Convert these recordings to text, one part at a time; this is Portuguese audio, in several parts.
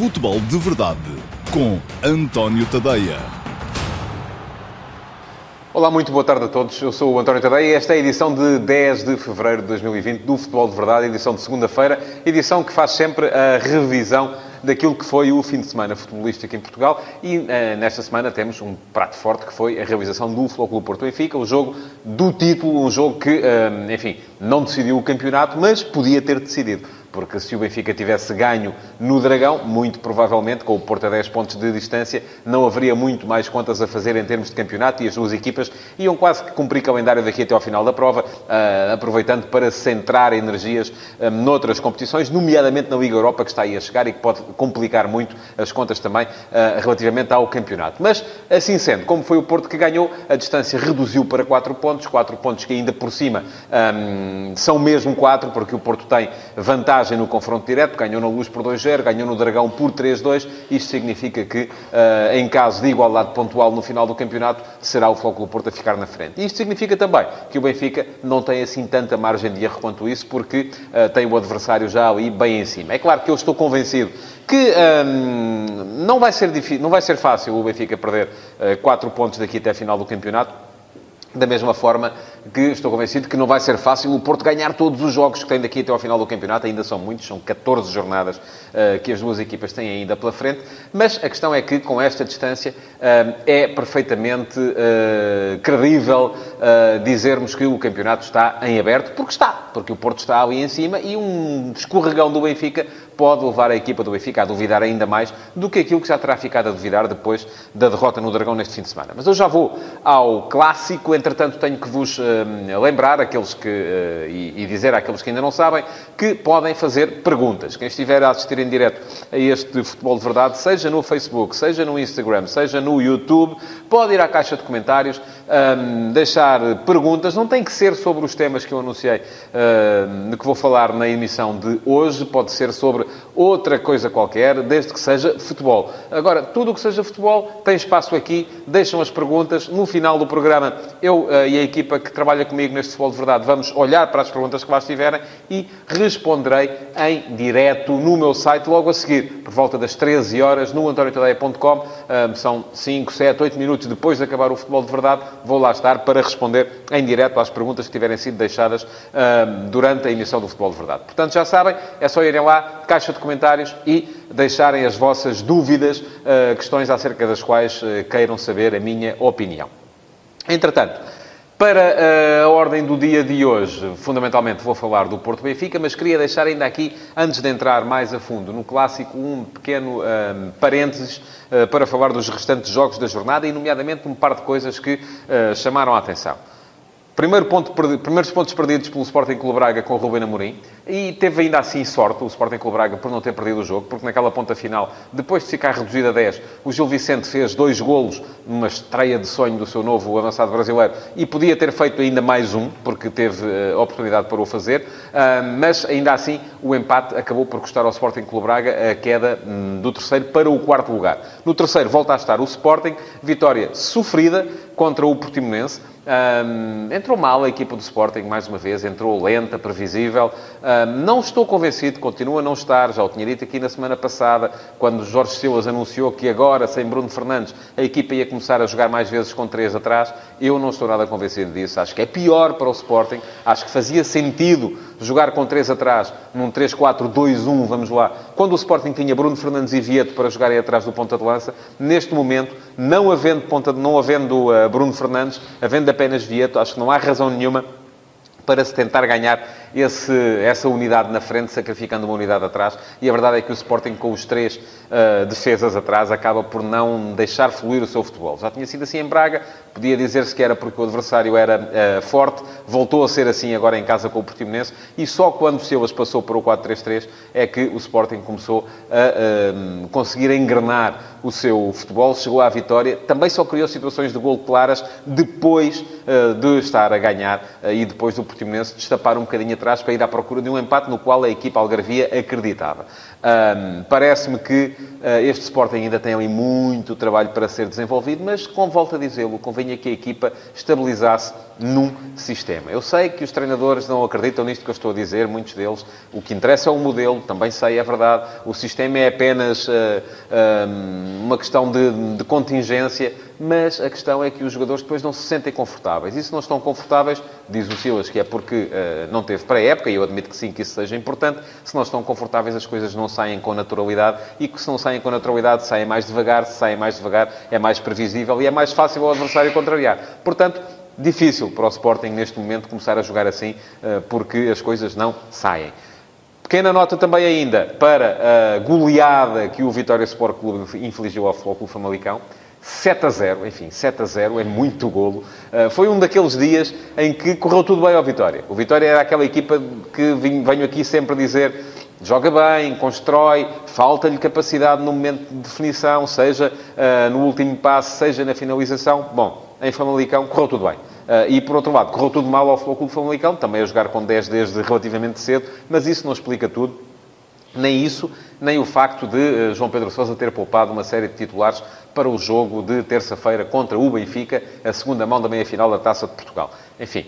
Futebol de Verdade com António Tadeia. Olá, muito boa tarde a todos. Eu sou o António Tadeia e esta é a edição de 10 de fevereiro de 2020 do Futebol de Verdade, edição de segunda-feira, edição que faz sempre a revisão daquilo que foi o fim de semana futebolístico em Portugal e uh, nesta semana temos um prato forte que foi a realização do Flóculo Porto Benfica, o jogo do título, um jogo que, uh, enfim, não decidiu o campeonato, mas podia ter decidido porque se o Benfica tivesse ganho no Dragão, muito provavelmente, com o Porto a 10 pontos de distância, não haveria muito mais contas a fazer em termos de campeonato e as duas equipas iam quase que cumprir calendário daqui até ao final da prova, uh, aproveitando para centrar energias um, noutras competições, nomeadamente na Liga Europa, que está aí a chegar e que pode complicar muito as contas também uh, relativamente ao campeonato. Mas, assim sendo, como foi o Porto que ganhou, a distância reduziu para 4 pontos, 4 pontos que ainda por cima são mesmo 4, porque o Porto tem vantagem vantagem no confronto direto, ganhou na Luz por 2-0, ganhou no Dragão por 3-2. Isto significa que, uh, em caso de igualdade pontual no final do campeonato, será o Flóculo Porto a ficar na frente. Isto significa também que o Benfica não tem assim tanta margem de erro quanto isso, porque uh, tem o adversário já ali bem em cima. É claro que eu estou convencido que um, não, vai ser difícil, não vai ser fácil o Benfica perder uh, 4 pontos daqui até a final do campeonato. Da mesma forma que estou convencido que não vai ser fácil o Porto ganhar todos os jogos que tem daqui até ao final do campeonato. Ainda são muitos, são 14 jornadas uh, que as duas equipas têm ainda pela frente. Mas a questão é que, com esta distância, uh, é perfeitamente uh, credível dizermos que o campeonato está em aberto, porque está. Porque o Porto está ali em cima e um escorregão do Benfica pode levar a equipa do Benfica a duvidar ainda mais do que aquilo que já terá ficado a duvidar depois da derrota no Dragão neste fim de semana. Mas eu já vou ao clássico, entretanto tenho que vos lembrar aqueles que, uh, e, e, dizer àqueles que ainda não sabem que podem fazer perguntas. Quem estiver a assistir em direto a este Futebol de Verdade, seja no Facebook, seja no Instagram, seja no YouTube, pode ir à caixa de comentários, um, deixar perguntas. Não tem que ser sobre os temas que eu anunciei de que vou falar na emissão de hoje, pode ser sobre outra coisa qualquer, desde que seja futebol. Agora, tudo o que seja futebol tem espaço aqui, deixam as perguntas. No final do programa, eu uh, e a equipa que trabalha comigo neste Futebol de Verdade vamos olhar para as perguntas que lá estiverem e responderei em direto no meu site logo a seguir, por volta das 13 horas, no antoniotadeia.com. Uh, são 5, 7, 8 minutos depois de acabar o Futebol de Verdade. Vou lá estar para responder em direto às perguntas que tiverem sido deixadas uh, durante a emissão do Futebol de Verdade. Portanto, já sabem, é só irem lá, caixa de comentários e deixarem as vossas dúvidas, uh, questões acerca das quais uh, queiram saber a minha opinião. Entretanto, para uh, a ordem do dia de hoje, fundamentalmente vou falar do Porto Benfica, mas queria deixar ainda aqui, antes de entrar mais a fundo no clássico, um pequeno uh, parênteses uh, para falar dos restantes jogos da jornada e, nomeadamente, um par de coisas que chamaram a atenção. Primeiro ponto, primeiros pontos perdidos pelo Sporting Clube Braga com o Ruben Amorim. E teve ainda assim sorte o Sporting Clube Braga por não ter perdido o jogo, porque naquela ponta final, depois de ficar reduzido a 10, o Gil Vicente fez dois golos numa estreia de sonho do seu novo avançado brasileiro e podia ter feito ainda mais um, porque teve uh, oportunidade para o fazer. Uh, mas ainda assim, o empate acabou por custar ao Sporting Clube Braga a queda um, do terceiro para o quarto lugar. No terceiro volta a estar o Sporting, vitória sofrida contra o Portimonense. Um, entrou mal a equipa do Sporting, mais uma vez, entrou lenta, previsível. Um, não estou convencido, continua a não estar, já o tinha dito aqui na semana passada, quando Jorge Silas anunciou que agora, sem Bruno Fernandes, a equipa ia começar a jogar mais vezes com três atrás. Eu não estou nada convencido disso. Acho que é pior para o Sporting. Acho que fazia sentido jogar com três atrás, num 3-4-2-1, vamos lá. Quando o Sporting tinha Bruno Fernandes e Vieto para jogarem atrás do ponta de lança, neste momento, não havendo, ponta, não havendo uh, Bruno Fernandes, havendo apenas Vieto, acho que não há razão nenhuma para se tentar ganhar esse, essa unidade na frente, sacrificando uma unidade atrás. E a verdade é que o Sporting, com os três uh, defesas atrás, acaba por não deixar fluir o seu futebol. Já tinha sido assim em Braga, podia dizer-se que era porque o adversário era uh, forte, voltou a ser assim agora em casa com o Portimonense, e só quando o Silas passou para o 4-3-3 é que o Sporting começou a uh, conseguir engrenar o seu futebol, chegou à vitória, também só criou situações de gol claras depois de estar a ganhar e depois do Portimonense destapar um bocadinho a atrás para ir à procura de um empate no qual a equipa algarvia acreditava. Um, Parece-me que uh, este Sporting ainda tem ali muito trabalho para ser desenvolvido, mas, com volta a dizê-lo, convinha que a equipa estabilizasse num sistema. Eu sei que os treinadores não acreditam nisto que eu estou a dizer, muitos deles. O que interessa é o modelo, também sei, é verdade. O sistema é apenas uh, uma questão de, de, contingência, mas a questão é que os jogadores depois não se sentem confortáveis. E se não estão confortáveis, diz o Silas que é porque uh, não teve pré-época, e eu admito que sim, que isso seja importante. Se não estão confortáveis, as coisas não saem com naturalidade, e que se não saem com naturalidade, saem mais devagar. Se saem mais devagar, é mais previsível e é mais fácil ao adversário contrariar. Portanto, difícil para o Sporting neste momento começar a jogar assim, eh, porque as coisas não saem. Pequena nota também ainda para a goleada que o Vitória Sport Clube infligiu ao Futebol Clube Famalicão. 7 a 0, enfim, 7 a 0 é muito golo. Uh, foi um daqueles dias em que correu tudo bem ao Vitória. O Vitória era aquela equipa que venho aqui sempre dizer joga bem, constrói, falta-lhe capacidade no momento de definição, seja uh, no último passo, seja na finalização. Bom, em Famalicão correu tudo bem. Uh, e, por outro lado, correu tudo mal ao Futebol Clube Famalicão, também a jogar com 10 desde relativamente cedo, mas isso não explica tudo. Nem isso, nem o facto de uh, João Pedro Sousa ter poupado uma série de titulares para o jogo de terça-feira contra o Benfica, a segunda mão da meia-final da Taça de Portugal. Enfim,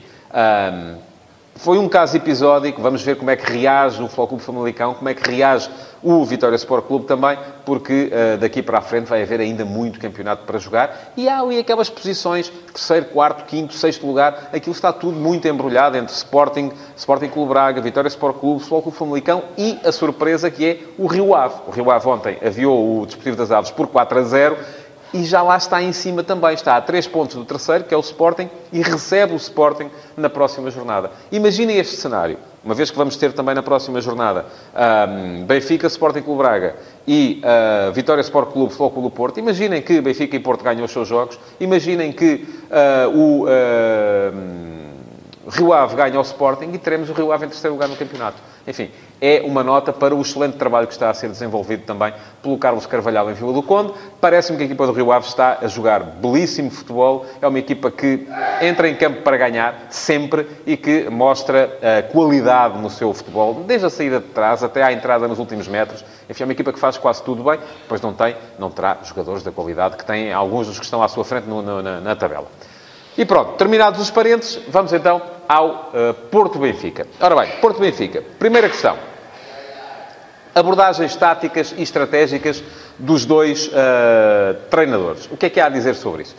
foi um caso episódico, vamos ver como é que reage o Clube Famalicão, como é que reage o Vitória Sport Clube também, porque uh, daqui para a frente vai haver ainda muito campeonato para jogar. E há ali aquelas posições, terceiro, quarto, quinto, sexto lugar, aquilo está tudo muito embrulhado entre Sporting, Sporting Clube Braga, Vitória Sport Clube, Clube Famalicão e a surpresa que é o Rio Ave. O Rio Ave ontem aviou o Desportivo das Aves por 4 a 0 e já lá está em cima também. Está a 3 pontos do terceiro, que é o Sporting, e recebe o Sporting na próxima jornada. Imaginem este cenário, uma vez que vamos ter também na próxima jornada um, Benfica, Sporting Clube Braga e uh, Vitória Sport Clube, Futebol Clube Porto. Imaginem que Benfica e Porto ganham os seus jogos. Imaginem que uh, o... Uh, Rio Ave ganha ao Sporting e teremos o Rio Ave em terceiro lugar no campeonato. Enfim, é uma nota para o excelente trabalho que está a ser desenvolvido também pelo Carlos Carvalhal em Vila do Conde. Parece-me que a equipa do Rio Ave está a jogar belíssimo futebol. É uma equipa que entra em campo para ganhar, sempre, e que mostra uh, qualidade no seu futebol, desde a saída de trás até à entrada nos últimos metros. Enfim, é uma equipa que faz quase tudo bem, pois não tem, não terá jogadores da qualidade que têm alguns dos que estão à sua frente no, no, na, na tabela. E pronto, terminados os parênteses, vamos então ao uh, Porto Benfica. Ora bem, Porto Benfica. Primeira questão. Abordagens táticas e estratégicas dos dois uh, treinadores. O que é que há a dizer sobre isso?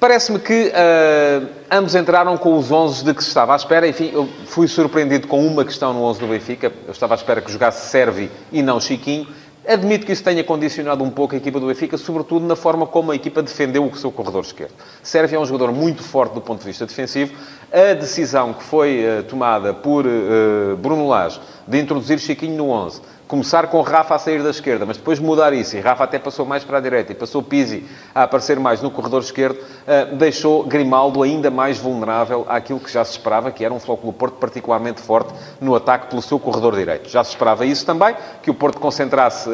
Parece-me que uh, ambos entraram com os 11 de que se estava à espera. Enfim, eu fui surpreendido com uma questão no 11 do Benfica. Eu estava à espera que jogasse Servi e não Chiquinho. Admito que isso tenha condicionado um pouco a equipa do Benfica, sobretudo na forma como a equipa defendeu o seu corredor esquerdo. Sérvia é um jogador muito forte do ponto de vista defensivo. A decisão que foi uh, tomada por uh, Bruno Lage de introduzir Chiquinho no 11 começar com Rafa a sair da esquerda, mas depois mudar isso, e Rafa até passou mais para a direita, e passou Pizzi a aparecer mais no corredor esquerdo, uh, deixou Grimaldo ainda mais vulnerável àquilo que já se esperava, que era um Flóculo Porto particularmente forte no ataque pelo seu corredor direito. Já se esperava isso também, que o Porto concentrasse uh,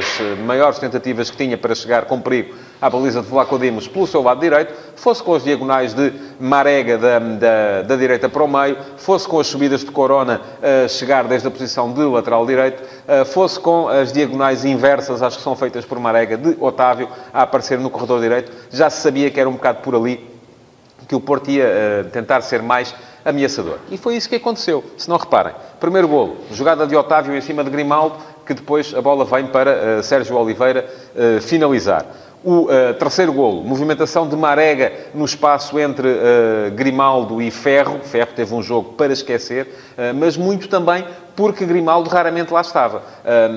as maiores tentativas que tinha para chegar com perigo à baliza de Vlaco Dimos pelo seu lado direito, fosse com as diagonais de Marega da, da, da direita para o meio, fosse com as subidas de Corona a chegar desde a posição de lateral direito, fosse com as diagonais inversas, acho que são feitas por Marega, de Otávio, a aparecer no corredor direito. Já se sabia que era um bocado por ali que o Porto ia tentar ser mais ameaçador. E foi isso que aconteceu. Se não reparem, primeiro golo, jogada de Otávio em cima de Grimaldo, que depois a bola vem para uh, Sérgio Oliveira uh, finalizar. O uh, terceiro golo, movimentação de Marega no espaço entre uh, Grimaldo e Ferro. Ferro teve um jogo para esquecer, uh, mas muito também porque Grimaldo raramente lá estava.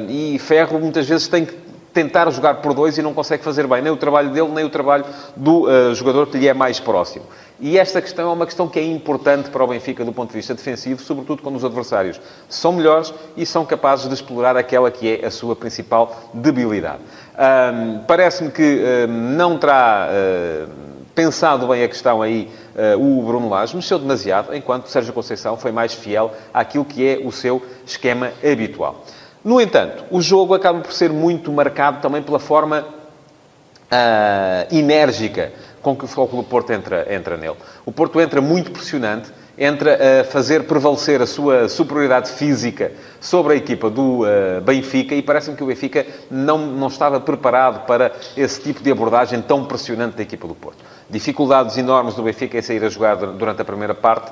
e Ferro muitas vezes tem que tentar jogar por dois e não consegue fazer bem nem o trabalho dele, nem o trabalho do jogador que lhe é mais próximo. E esta questão é uma questão que é importante para o Benfica do ponto de vista defensivo, sobretudo quando os adversários são melhores e são capazes de explorar aquela que é a sua principal debilidade. Um, Parece-me que um, não terá uh, pensado bem a questão aí uh, o Bruno Lage, mexeu demasiado, enquanto Sérgio Conceição foi mais fiel àquilo que é o seu esquema habitual. No entanto, o jogo acaba por ser muito marcado também pela forma uh, enérgica com que o Futebol Porto entra, entra nele. O Porto entra muito pressionante, entra a fazer prevalecer a sua superioridade física sobre a equipa do uh, Benfica e parece-me que o Benfica não, não estava preparado para esse tipo de abordagem tão pressionante da equipa do Porto. Dificuldades enormes do Benfica em sair a jogar durante a primeira parte,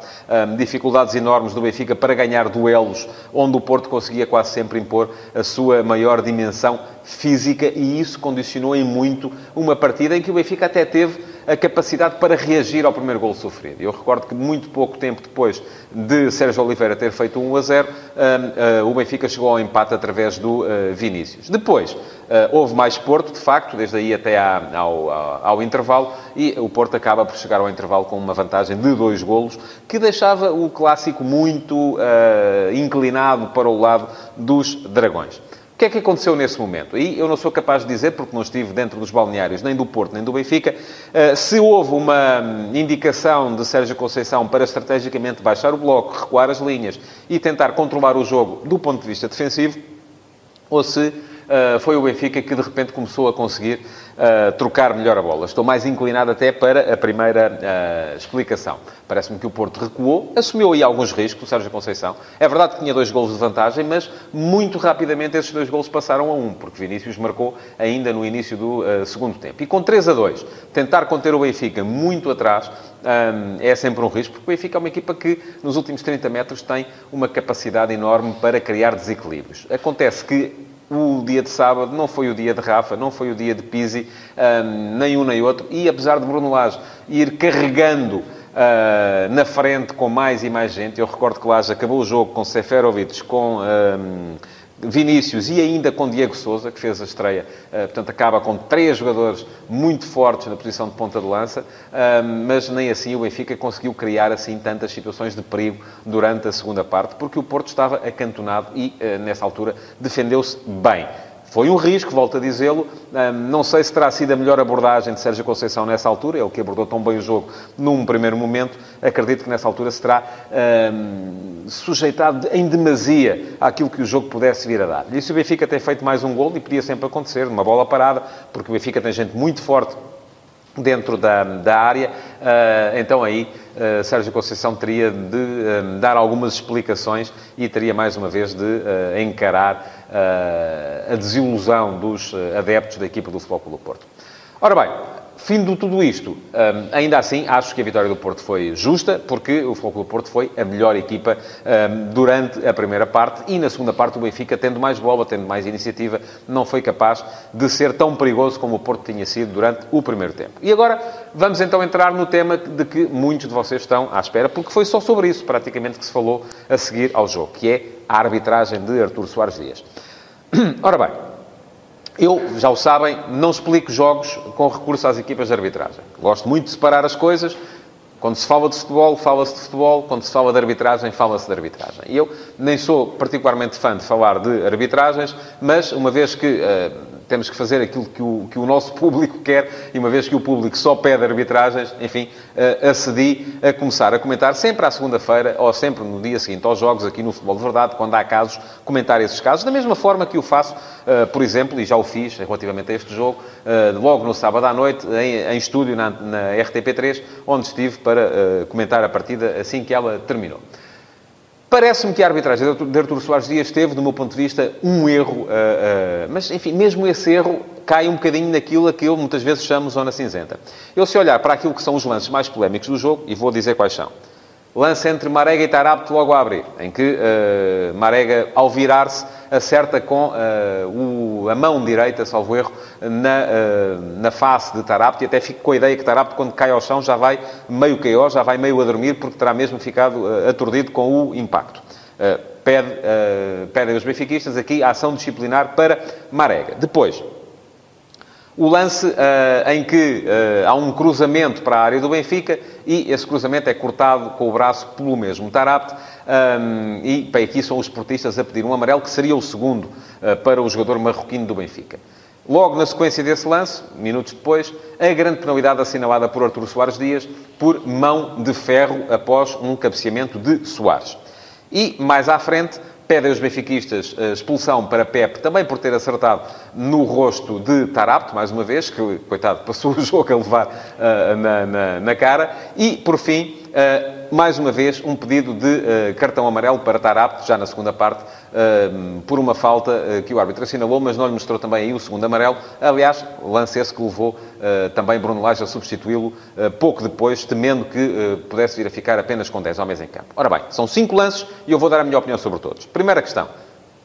dificuldades enormes do Benfica para ganhar duelos, onde o Porto conseguia quase sempre impor a sua maior dimensão física e isso condicionou em muito uma partida em que o Benfica até teve a capacidade para reagir ao primeiro gol sofrido. Eu recordo que muito pouco tempo depois de Sérgio Oliveira ter feito 1 a 0, o Benfica chegou ao empate através do uh, Vinícius. Depois, houve mais Porto, de facto, desde aí até ao, ao, ao, intervalo, e o Porto acaba por chegar ao intervalo com uma vantagem de dois golos, que deixava o clássico muito uh, inclinado para o lado dos Dragões. O que é que aconteceu nesse momento? E eu não sou capaz de dizer, porque não estive dentro dos balneários nem do Porto nem do Benfica, eh, se houve uma indicação de Sérgio Conceição para estrategicamente baixar o bloco, recuar as linhas e tentar controlar o jogo do ponto de vista defensivo, ou se uh, foi o Benfica que de repente começou a conseguir uh, trocar melhor a bola. Estou mais inclinado até para a primeira uh, explicação. Parece-me que o Porto recuou, assumiu aí alguns riscos, o Sérgio Conceição. É verdade que tinha dois golos de vantagem, mas muito rapidamente esses dois golos passaram a um, porque Vinícius marcou ainda no início do segundo tempo. E com 3 a 2, tentar conter o Benfica muito atrás, um, é sempre um risco, porque o Benfica é uma equipa que, nos últimos 30 metros, tem uma capacidade enorme para criar desequilíbrios. Acontece que o dia de sábado não foi o dia de Rafa, não foi o dia de Pizzi, um, nem um nem outro. E apesar de Bruno Lage ir carregando uh, na frente com mais e mais gente, eu recordo que Lage acabou o jogo com Seferovic, com... Um, Vinícius e ainda com Diego Souza, que fez a estreia. Uh, portanto, acaba com três jogadores muito fortes na posição de ponta de lança, uh, mas nem assim o Benfica conseguiu criar assim tantas situações de perigo durante a segunda parte, porque o Porto estava acantonado e, uh, nessa altura, defendeu-se bem. Foi um risco, volto a dizê-lo. Não sei se terá sido a melhor abordagem de Sérgio Conceição nessa altura, ele que abordou tão bem o jogo num primeiro momento. Acredito que nessa altura se terá um, sujeitado em demasia àquilo que o jogo pudesse vir a dar. E se o Benfica tem feito mais um gol, e podia sempre acontecer, numa bola parada, porque o Benfica tem gente muito forte dentro da, da área, uh, então aí uh, Sérgio Conceição teria de uh, dar algumas explicações e teria mais uma vez de encarar a desilusão dos adeptos da equipa do Futebol Clube do Porto. Ora bem, Fim de tudo isto, hum, ainda assim, acho que a vitória do Porto foi justa, porque o Futebol do Porto foi a melhor equipa hum, durante a primeira parte e na segunda parte o Benfica, tendo mais bola, tendo mais iniciativa, não foi capaz de ser tão perigoso como o Porto tinha sido durante o primeiro tempo. E agora vamos então entrar no tema de que muitos de vocês estão à espera, porque foi só sobre isso praticamente que se falou a seguir ao jogo, que é a arbitragem de Artur Soares Dias. Ora bem, eu, já o sabem, não explico jogos com recurso às equipas de arbitragem. Gosto muito de separar as coisas. Quando se fala de futebol, fala-se de futebol. Quando se fala de arbitragem, fala-se de arbitragem. E eu nem sou particularmente fã de falar de arbitragens, mas uma vez que uh, temos que fazer aquilo que o, que o nosso público quer, e uma vez que o público só pede arbitragens, enfim, uh, acedi a começar a comentar sempre à segunda-feira, ou sempre no dia seguinte aos jogos, aqui no Futebol de Verdade, quando há casos, comentar esses casos, da mesma forma que o faço, uh, por exemplo, e já o fiz relativamente a este jogo, uh, logo no sábado à noite, em, em estúdio na, na, RTP3, onde estive para comentar a partida assim que ela terminou. Parece-me que a arbitragem de Artur Soares Dias teve, do meu ponto de vista, um erro, uh, uh, mas, enfim, mesmo esse erro cai um bocadinho naquilo a que eu muitas vezes chamo zona cinzenta. Eu, se olhar para aquilo que são os lances mais polémicos do jogo, e vou dizer quais são. Lance entre Marega e Tarapto logo a abrir, em que uh, Marega, ao virar-se, acerta com uh, o, a mão direita, salvo erro, na, uh, na face de Tarapto, e até fico com a ideia que Tarapto, quando cai ao chão, já vai meio caio, já vai meio a dormir, porque terá mesmo ficado aturdido com o impacto. pede, pedem os benfiquistas aqui a ação disciplinar para Marega. Depois, o lance uh, em que uh, há um cruzamento para a área do Benfica e esse cruzamento é cortado com o braço pelo mesmo Tarapte um, e aqui são os portistas a pedir um amarelo que seria o segundo uh, para o jogador marroquino do Benfica. Logo na sequência desse lance, minutos depois, a grande penalidade assinalada por Arturo Soares Dias por mão de ferro após um cabeceamento de Soares. E mais à frente, Pedem os benfiquistas expulsão para Pep, também por ter acertado no rosto de Tarapto, mais uma vez, que, coitado, passou o jogo a levar uh, na, na, na, cara. E, por fim, uh, mais uma vez, um pedido de cartão amarelo para estar apto, já na segunda parte, por uma falta que o árbitro assinalou, mas não lhe mostrou também aí o segundo amarelo. Aliás, lance esse que levou também Bruno Lage a substituí-lo pouco depois, temendo que pudesse vir a ficar apenas com 10 homens em campo. Ora bem, são cinco lances e eu vou dar a minha opinião sobre todos. Primeira questão.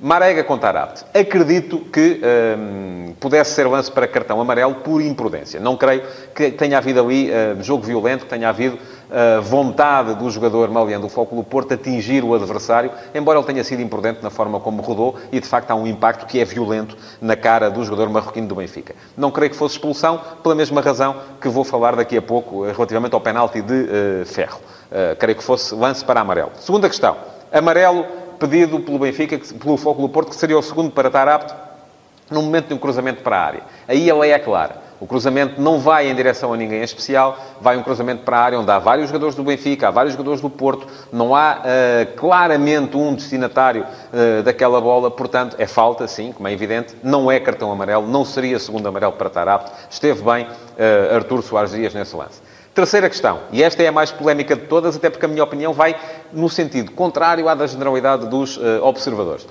Marega contra Arapte. Acredito que hum, pudesse ser lance para cartão amarelo por imprudência. Não creio que tenha havido ali uh, jogo violento, que tenha havido uh, vontade do jogador maliano do Fóculo Porto atingir o adversário, embora ele tenha sido imprudente na forma como rodou e, de facto, há um impacto que é violento na cara do jogador marroquino do Benfica. Não creio que fosse expulsão, pela mesma razão que vou falar daqui a pouco uh, relativamente ao penalti de uh, Ferro. creio que fosse lance para amarelo. Segunda questão. Amarelo pedido pelo Benfica, pelo Foco do Porto, que seria o segundo para estar apto no momento de um cruzamento para a área. Aí a lei é clara. O cruzamento não vai em direção a ninguém em especial, vai um cruzamento para a área onde há vários jogadores do Benfica, há vários jogadores do Porto, não há uh, claramente um destinatário uh, daquela bola, portanto, é falta, sim, como é evidente, não é cartão amarelo, não seria segundo amarelo para estar apto. Esteve bem uh, Artur Soares Dias nesse lance. Terceira questão, e esta é a mais polémica de todas, até porque a minha opinião vai no sentido contrário à da generalidade dos uh, observadores.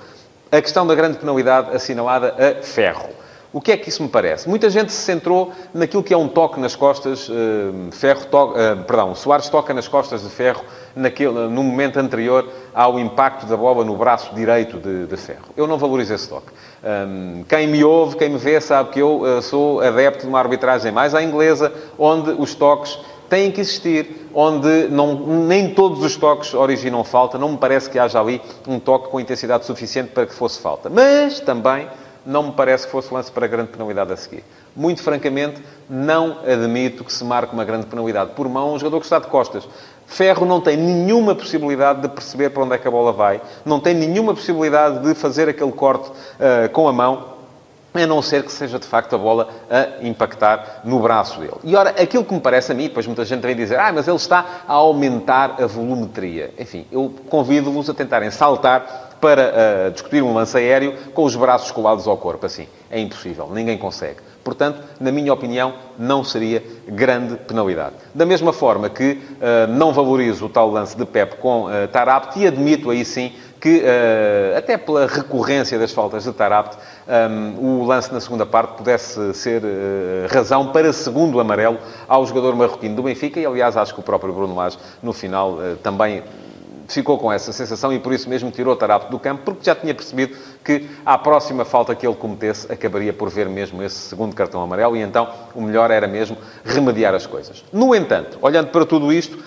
A questão da grande penalidade assinalada a ferro. O que é que isso me parece? Muita gente se centrou naquilo que é um toque nas costas, uh, ferro, to uh, perdão, Soares toca nas costas de ferro naquele, no momento anterior ao impacto da bola no braço direito de, de ferro. Eu não valorizo esse toque. Um, quem me ouve, quem me vê, sabe que eu uh, sou adepto de uma arbitragem mais à inglesa, onde os toques têm que existir, onde não, nem todos os toques originam falta. Não me parece que haja ali um toque com intensidade suficiente para que fosse falta. Mas também não me parece que fosse lance para grande penalidade a seguir. Muito francamente, não admito que se marque uma grande penalidade por mão um jogador que está de costas. Ferro não tem nenhuma possibilidade de perceber para onde é que a bola vai, não tem nenhuma possibilidade de fazer aquele corte uh, com a mão a não ser que seja de facto a bola a impactar no braço dele. E ora, aquilo que me parece a mim, pois muita gente vem dizer, ah, mas ele está a aumentar a volumetria. Enfim, eu convido-vos a tentarem saltar para uh, discutir um lance aéreo com os braços colados ao corpo. Assim, é impossível, ninguém consegue. Portanto, na minha opinião, não seria grande penalidade. Da mesma forma que uh, não valorizo o tal lance de Pep com uh, Tarapte e admito aí sim que, uh, até pela recorrência das faltas de Tarapte, um, o lance na segunda parte pudesse ser uh, razão para segundo amarelo ao jogador marroquino do Benfica e, aliás, acho que o próprio Bruno Lage, no final, uh, também ficou com essa sensação e por isso mesmo tirou Tarapte do campo, porque já tinha percebido que à próxima falta que ele cometesse acabaria por ver mesmo esse segundo cartão amarelo e então o melhor era mesmo remediar as coisas. No entanto, olhando para tudo isto,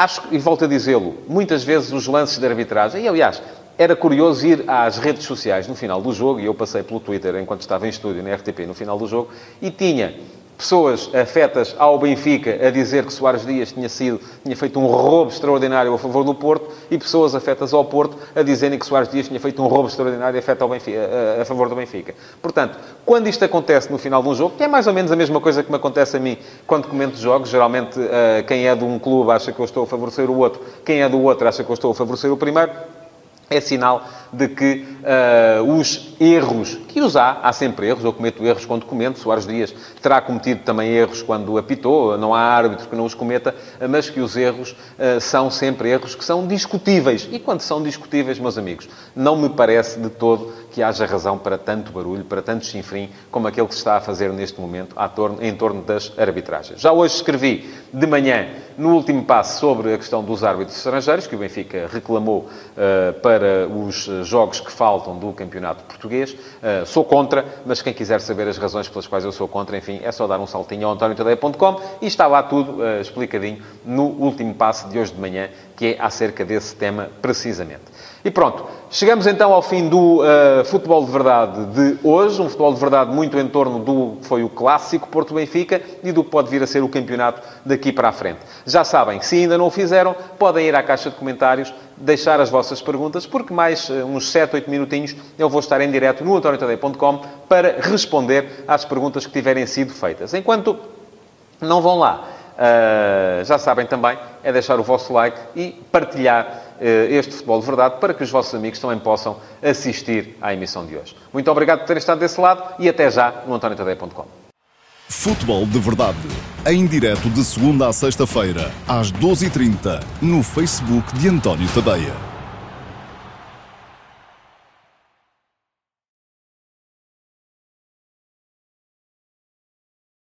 Acho, e volto a dizê-lo, muitas vezes os lances de arbitragem, e aliás, era curioso ir às redes sociais no final do jogo, e eu passei pelo Twitter enquanto estava em estúdio na RTP no final do jogo, e tinha pessoas afetas ao Benfica a dizer que Soares Dias tinha, sido, tinha feito um roubo extraordinário a favor do Porto e pessoas afetas ao Porto a dizerem que Soares Dias tinha feito um roubo extraordinário a, Benfica, a, a, favor do Benfica. Portanto, quando isto acontece no final de um jogo, que é mais ou menos a mesma coisa que me acontece a mim quando comento jogos, geralmente uh, quem é de um clube acha que eu estou a favorecer o outro, quem é do outro acha que eu estou a favorecer o primeiro, é sinal de que uh, os erros, que os há, há sempre erros, eu cometo erros quando comento, Soares Dias terá cometido também erros quando apitou, não há árbitro que não os cometa, mas que os erros uh, são sempre erros que são discutíveis. E quando são discutíveis, meus amigos, não me parece de todo que haja razão para tanto barulho, para tanto chinfrim, como aquele que se está a fazer neste momento em torno das arbitragens. Já hoje escrevi de manhã, no último passo, sobre a questão dos árbitros estrangeiros, que o Benfica reclamou uh, para os jogos que faltam do campeonato português. Uh, sou contra, mas quem quiser saber as razões pelas quais eu sou contra, enfim, é só dar um saltinho ao antoniotadeia.com e está lá tudo uh, explicadinho no último passo de hoje de manhã, que é acerca desse tema precisamente. E pronto, chegamos então ao fim do uh, futebol de verdade de hoje, um futebol de verdade muito em torno do foi o clássico Porto Benfica e do que pode vir a ser o campeonato daqui para a frente. Já sabem, se ainda não o fizeram, podem ir à caixa de comentários, deixar as vossas perguntas, porque mais uh, uns 7, 8 minutinhos eu vou estar em direto no antoniotadeia.com para responder às perguntas que tiverem sido feitas. Enquanto não vão lá, uh, já sabem também, é deixar o vosso like e partilhar eh, este Futebol de Verdade para que os vossos amigos também possam assistir à emissão de hoje. Muito obrigado por terem estado desse lado e até já no antoniotadeia.com. Futebol de Verdade. Em direto de segunda a sexta-feira, às 12h30, no Facebook de António Tadeia.